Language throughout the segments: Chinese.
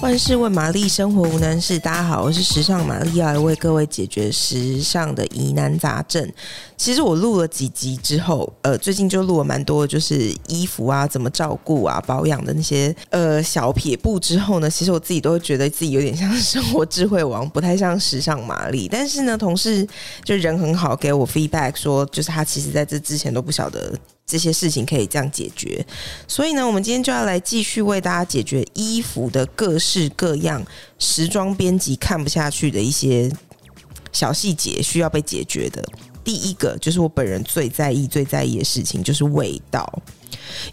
万事问玛丽，生活无难事。大家好，我是时尚玛丽，要来为各位解决时尚的疑难杂症。其实我录了几集之后，呃，最近就录了蛮多，就是衣服啊，怎么照顾啊，保养的那些呃小撇步之后呢，其实我自己都会觉得自己有点像生活智慧王，不太像时尚玛丽。但是呢，同事就人很好，给我 feedback 说，就是他其实在这之前都不晓得。这些事情可以这样解决，所以呢，我们今天就要来继续为大家解决衣服的各式各样时装编辑看不下去的一些小细节，需要被解决的。第一个就是我本人最在意、最在意的事情，就是味道。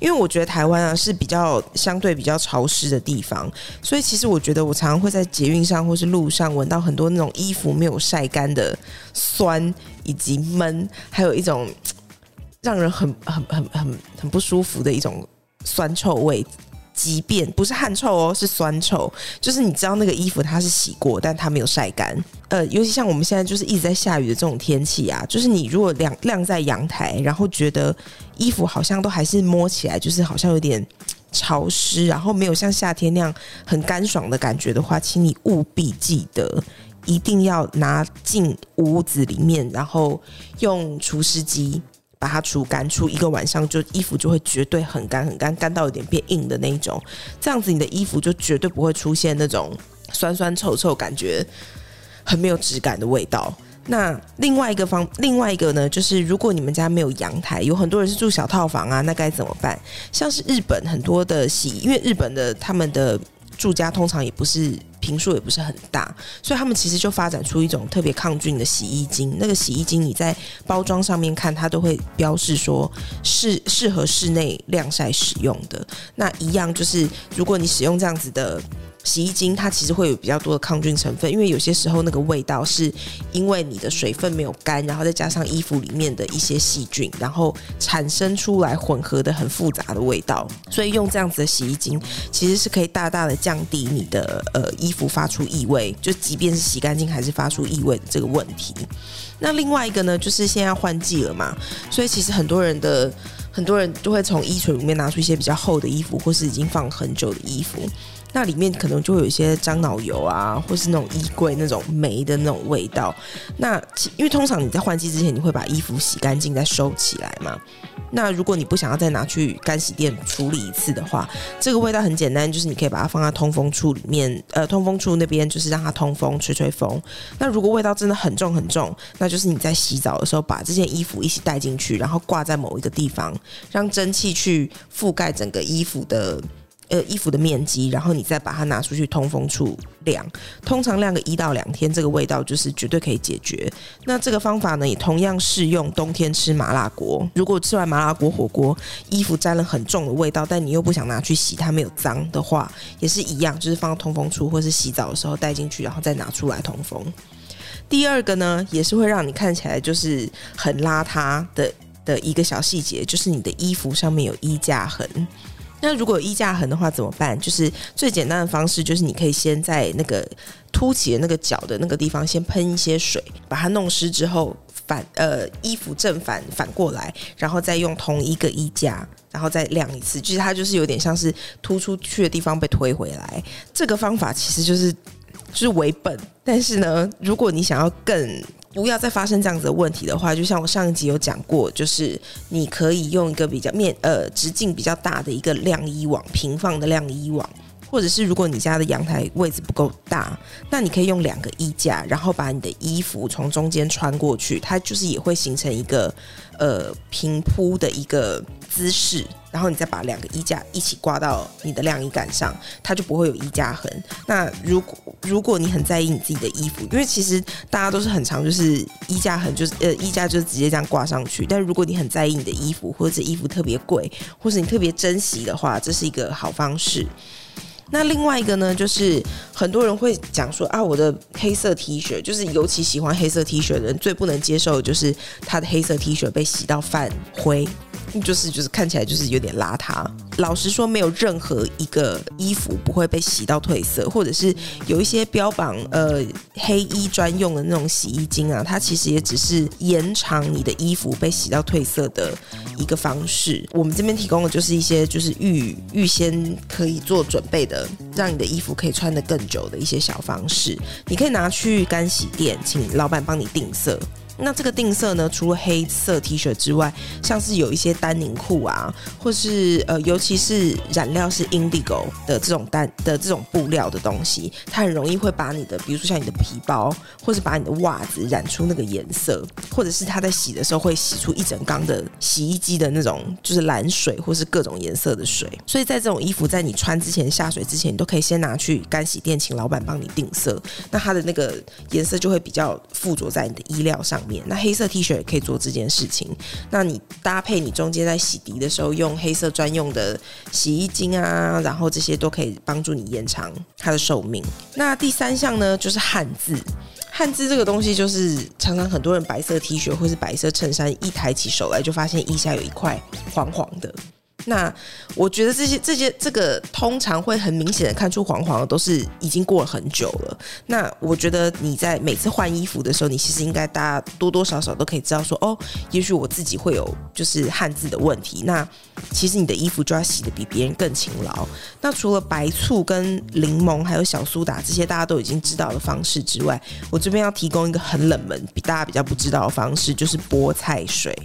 因为我觉得台湾啊是比较相对比较潮湿的地方，所以其实我觉得我常常会在捷运上或是路上闻到很多那种衣服没有晒干的酸以及闷，还有一种。让人很很很很很不舒服的一种酸臭味，即便不是汗臭哦，是酸臭，就是你知道那个衣服它是洗过，但它没有晒干。呃，尤其像我们现在就是一直在下雨的这种天气啊，就是你如果晾晾在阳台，然后觉得衣服好像都还是摸起来就是好像有点潮湿，然后没有像夏天那样很干爽的感觉的话，请你务必记得一定要拿进屋子里面，然后用除湿机。把它除干，除一个晚上，就衣服就会绝对很干很干，干到有点变硬的那一种。这样子你的衣服就绝对不会出现那种酸酸臭臭，感觉很没有质感的味道。那另外一个方，另外一个呢，就是如果你们家没有阳台，有很多人是住小套房啊，那该怎么办？像是日本很多的洗，因为日本的他们的住家通常也不是。平数也不是很大，所以他们其实就发展出一种特别抗菌的洗衣精。那个洗衣精你在包装上面看，它都会标示说适适合室内晾晒使用的。那一样就是，如果你使用这样子的。洗衣精它其实会有比较多的抗菌成分，因为有些时候那个味道是因为你的水分没有干，然后再加上衣服里面的一些细菌，然后产生出来混合的很复杂的味道。所以用这样子的洗衣精其实是可以大大的降低你的呃衣服发出异味，就即便是洗干净还是发出异味的这个问题。那另外一个呢，就是现在换季了嘛，所以其实很多人的很多人都会从衣橱里面拿出一些比较厚的衣服，或是已经放很久的衣服。那里面可能就会有一些樟脑油啊，或是那种衣柜那种霉的那种味道。那因为通常你在换季之前，你会把衣服洗干净再收起来嘛。那如果你不想要再拿去干洗店处理一次的话，这个味道很简单，就是你可以把它放在通风处里面，呃，通风处那边就是让它通风，吹吹风。那如果味道真的很重很重，那就是你在洗澡的时候把这件衣服一起带进去，然后挂在某一个地方，让蒸汽去覆盖整个衣服的。呃，衣服的面积，然后你再把它拿出去通风处晾，通常晾个一到两天，这个味道就是绝对可以解决。那这个方法呢，也同样适用冬天吃麻辣锅。如果吃完麻辣锅火锅，衣服沾了很重的味道，但你又不想拿去洗，它没有脏的话，也是一样，就是放到通风处或是洗澡的时候带进去，然后再拿出来通风。第二个呢，也是会让你看起来就是很邋遢的的一个小细节，就是你的衣服上面有衣架痕。那如果衣架痕的话怎么办？就是最简单的方式，就是你可以先在那个凸起的那个角的那个地方先喷一些水，把它弄湿之后反呃衣服正反反过来，然后再用同一个衣架，然后再晾一次。就是它就是有点像是突出去的地方被推回来。这个方法其实就是就是为本，但是呢，如果你想要更不要再发生这样子的问题的话，就像我上一集有讲过，就是你可以用一个比较面呃直径比较大的一个晾衣网，平放的晾衣网，或者是如果你家的阳台位置不够大，那你可以用两个衣架，然后把你的衣服从中间穿过去，它就是也会形成一个呃平铺的一个姿势。然后你再把两个衣架一起挂到你的晾衣杆上，它就不会有衣架痕。那如果如果你很在意你自己的衣服，因为其实大家都是很常就是衣架痕就是呃衣架就是直接这样挂上去。但如果你很在意你的衣服，或者衣服特别贵，或者你特别珍惜的话，这是一个好方式。那另外一个呢，就是很多人会讲说啊，我的黑色 T 恤，就是尤其喜欢黑色 T 恤的人最不能接受的就是他的黑色 T 恤被洗到泛灰。就是就是看起来就是有点邋遢。老实说，没有任何一个衣服不会被洗到褪色，或者是有一些标榜呃黑衣专用的那种洗衣精啊，它其实也只是延长你的衣服被洗到褪色的一个方式。我们这边提供的就是一些就是预预先可以做准备的，让你的衣服可以穿得更久的一些小方式。你可以拿去干洗店，请老板帮你定色。那这个定色呢，除了黑色 T 恤之外，像是有一些丹宁裤啊，或是呃，尤其是染料是 indigo 的这种单的这种布料的东西，它很容易会把你的，比如说像你的皮包，或是把你的袜子染出那个颜色，或者是它在洗的时候会洗出一整缸的洗衣机的那种就是蓝水，或是各种颜色的水。所以在这种衣服在你穿之前下水之前，你都可以先拿去干洗店，请老板帮你定色，那它的那个颜色就会比较附着在你的衣料上。那黑色 T 恤也可以做这件事情。那你搭配你中间在洗涤的时候用黑色专用的洗衣精啊，然后这些都可以帮助你延长它的寿命。那第三项呢，就是汗渍。汗渍这个东西，就是常常很多人白色 T 恤或是白色衬衫一抬起手来，就发现腋下有一块黄黄的。那我觉得这些这些这个通常会很明显的看出黄黄的，都是已经过了很久了。那我觉得你在每次换衣服的时候，你其实应该大家多多少少都可以知道说，哦，也许我自己会有就是汗渍的问题。那其实你的衣服就要洗得比别人更勤劳。那除了白醋跟柠檬还有小苏打这些大家都已经知道的方式之外，我这边要提供一个很冷门、比大家比较不知道的方式，就是菠菜水。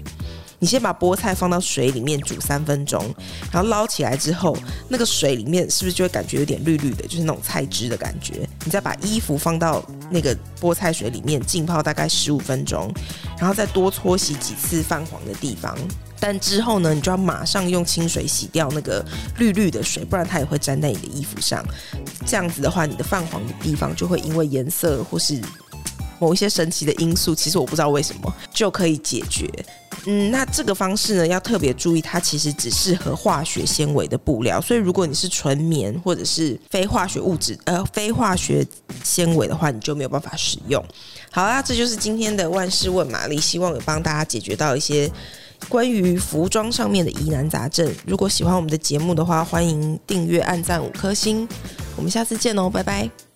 你先把菠菜放到水里面煮三分钟，然后捞起来之后，那个水里面是不是就会感觉有点绿绿的，就是那种菜汁的感觉？你再把衣服放到那个菠菜水里面浸泡大概十五分钟，然后再多搓洗几次泛黄的地方。但之后呢，你就要马上用清水洗掉那个绿绿的水，不然它也会粘在你的衣服上。这样子的话，你的泛黄的地方就会因为颜色或是某一些神奇的因素，其实我不知道为什么就可以解决。嗯，那这个方式呢，要特别注意，它其实只适合化学纤维的布料。所以，如果你是纯棉或者是非化学物质，呃，非化学纤维的话，你就没有办法使用。好啦，这就是今天的万事问玛丽，希望有帮大家解决到一些关于服装上面的疑难杂症。如果喜欢我们的节目的话，欢迎订阅、按赞五颗星。我们下次见哦，拜拜。